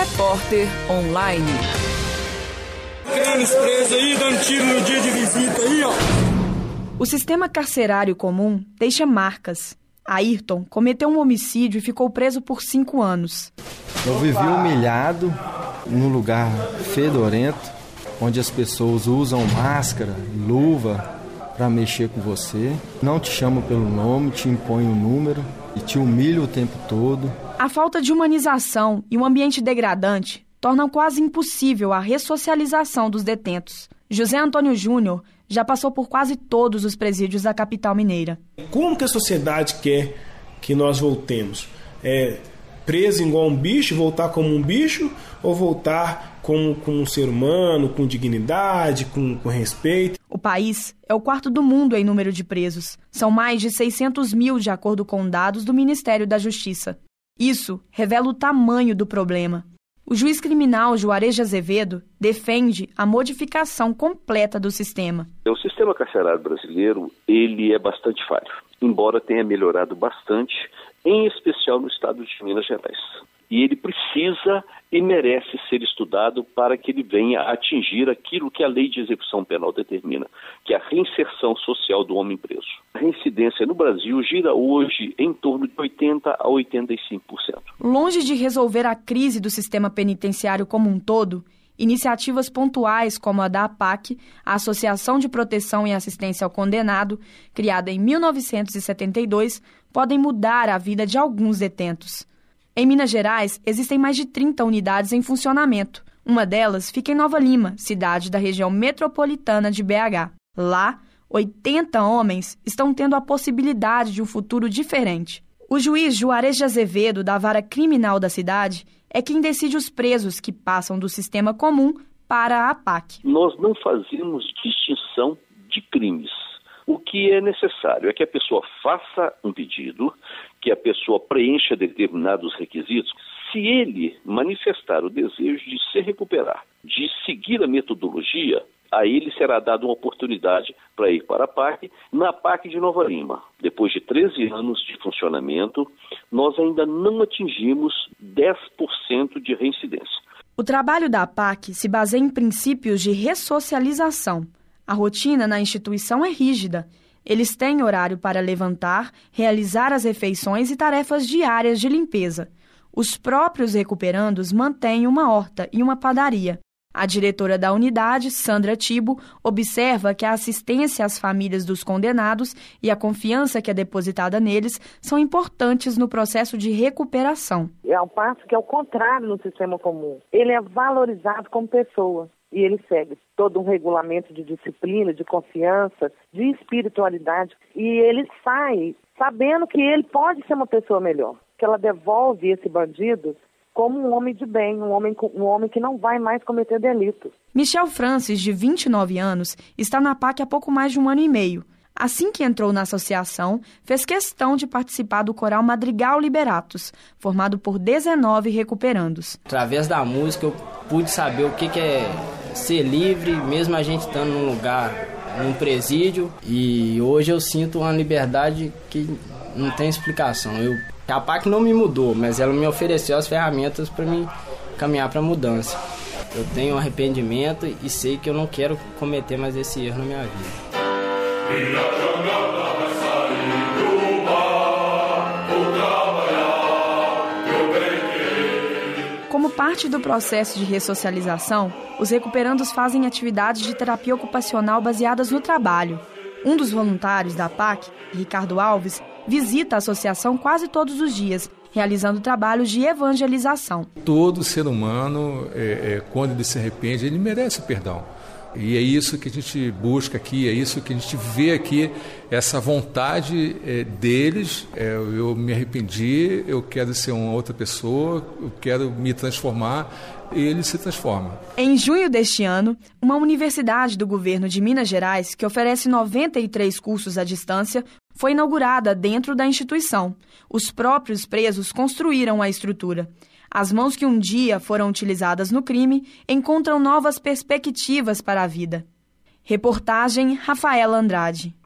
Repórter Online. Presos aí, dando tiro no dia de visita aí, ó. O sistema carcerário comum deixa marcas. Ayrton cometeu um homicídio e ficou preso por cinco anos. Eu vivi humilhado num lugar fedorento, onde as pessoas usam máscara, luva para mexer com você, não te chamam pelo nome, te impõem um número e te humilham o tempo todo. A falta de humanização e um ambiente degradante tornam quase impossível a ressocialização dos detentos. José Antônio Júnior já passou por quase todos os presídios da capital mineira. Como que a sociedade quer que nós voltemos? É preso igual um bicho, voltar como um bicho ou voltar como, como um ser humano, com dignidade, com, com respeito? O país é o quarto do mundo em número de presos. São mais de 600 mil, de acordo com dados do Ministério da Justiça. Isso revela o tamanho do problema. O juiz criminal Juarez de Azevedo defende a modificação completa do sistema. O sistema carcerário brasileiro ele é bastante falho, embora tenha melhorado bastante, em especial no estado de Minas Gerais e ele precisa e merece ser estudado para que ele venha atingir aquilo que a lei de execução penal determina, que é a reinserção social do homem preso. A reincidência no Brasil gira hoje em torno de 80 a 85%. Longe de resolver a crise do sistema penitenciário como um todo, iniciativas pontuais como a da APAC, a Associação de Proteção e Assistência ao Condenado, criada em 1972, podem mudar a vida de alguns detentos. Em Minas Gerais, existem mais de 30 unidades em funcionamento. Uma delas fica em Nova Lima, cidade da região metropolitana de BH. Lá, 80 homens estão tendo a possibilidade de um futuro diferente. O juiz Juarez de Azevedo, da vara criminal da cidade, é quem decide os presos que passam do sistema comum para a APAC. Nós não fazemos distinção de crimes. O que é necessário é que a pessoa faça um pedido, que a pessoa preencha determinados requisitos, se ele manifestar o desejo de se recuperar, de seguir a metodologia, a ele será dada uma oportunidade para ir para a PAC. Na PAC de Nova Lima, depois de 13 anos de funcionamento, nós ainda não atingimos 10% de reincidência. O trabalho da PAC se baseia em princípios de ressocialização. A rotina na instituição é rígida eles têm horário para levantar, realizar as refeições e tarefas diárias de limpeza. Os próprios recuperandos mantêm uma horta e uma padaria. A diretora da unidade, Sandra Tibo, observa que a assistência às famílias dos condenados e a confiança que é depositada neles são importantes no processo de recuperação. É um passo que é o contrário no sistema comum. Ele é valorizado como pessoa e ele segue todo um regulamento de disciplina, de confiança, de espiritualidade e ele sai sabendo que ele pode ser uma pessoa melhor, que ela devolve esse bandido como um homem de bem, um homem, um homem que não vai mais cometer delitos. Michel Francis, de 29 anos, está na PAC há pouco mais de um ano e meio. Assim que entrou na associação, fez questão de participar do coral Madrigal Liberatos, formado por 19 recuperandos. Através da música eu pude saber o que, que é ser livre, mesmo a gente estando num lugar, num presídio. E hoje eu sinto uma liberdade que não tem explicação. Eu, a PAC não me mudou, mas ela me ofereceu as ferramentas para me caminhar para a mudança. Eu tenho arrependimento e sei que eu não quero cometer mais esse erro na minha vida. Como parte do processo de ressocialização, os recuperandos fazem atividades de terapia ocupacional baseadas no trabalho. Um dos voluntários da PAC, Ricardo Alves, visita a associação quase todos os dias, realizando trabalhos de evangelização. Todo ser humano, é, é, quando ele se arrepende, ele merece perdão. E é isso que a gente busca aqui, é isso que a gente vê aqui, essa vontade é, deles. É, eu me arrependi, eu quero ser uma outra pessoa, eu quero me transformar. E ele se transforma. Em junho deste ano, uma universidade do governo de Minas Gerais, que oferece 93 cursos à distância, foi inaugurada dentro da instituição. Os próprios presos construíram a estrutura. As mãos que um dia foram utilizadas no crime encontram novas perspectivas para a vida. Reportagem Rafaela Andrade.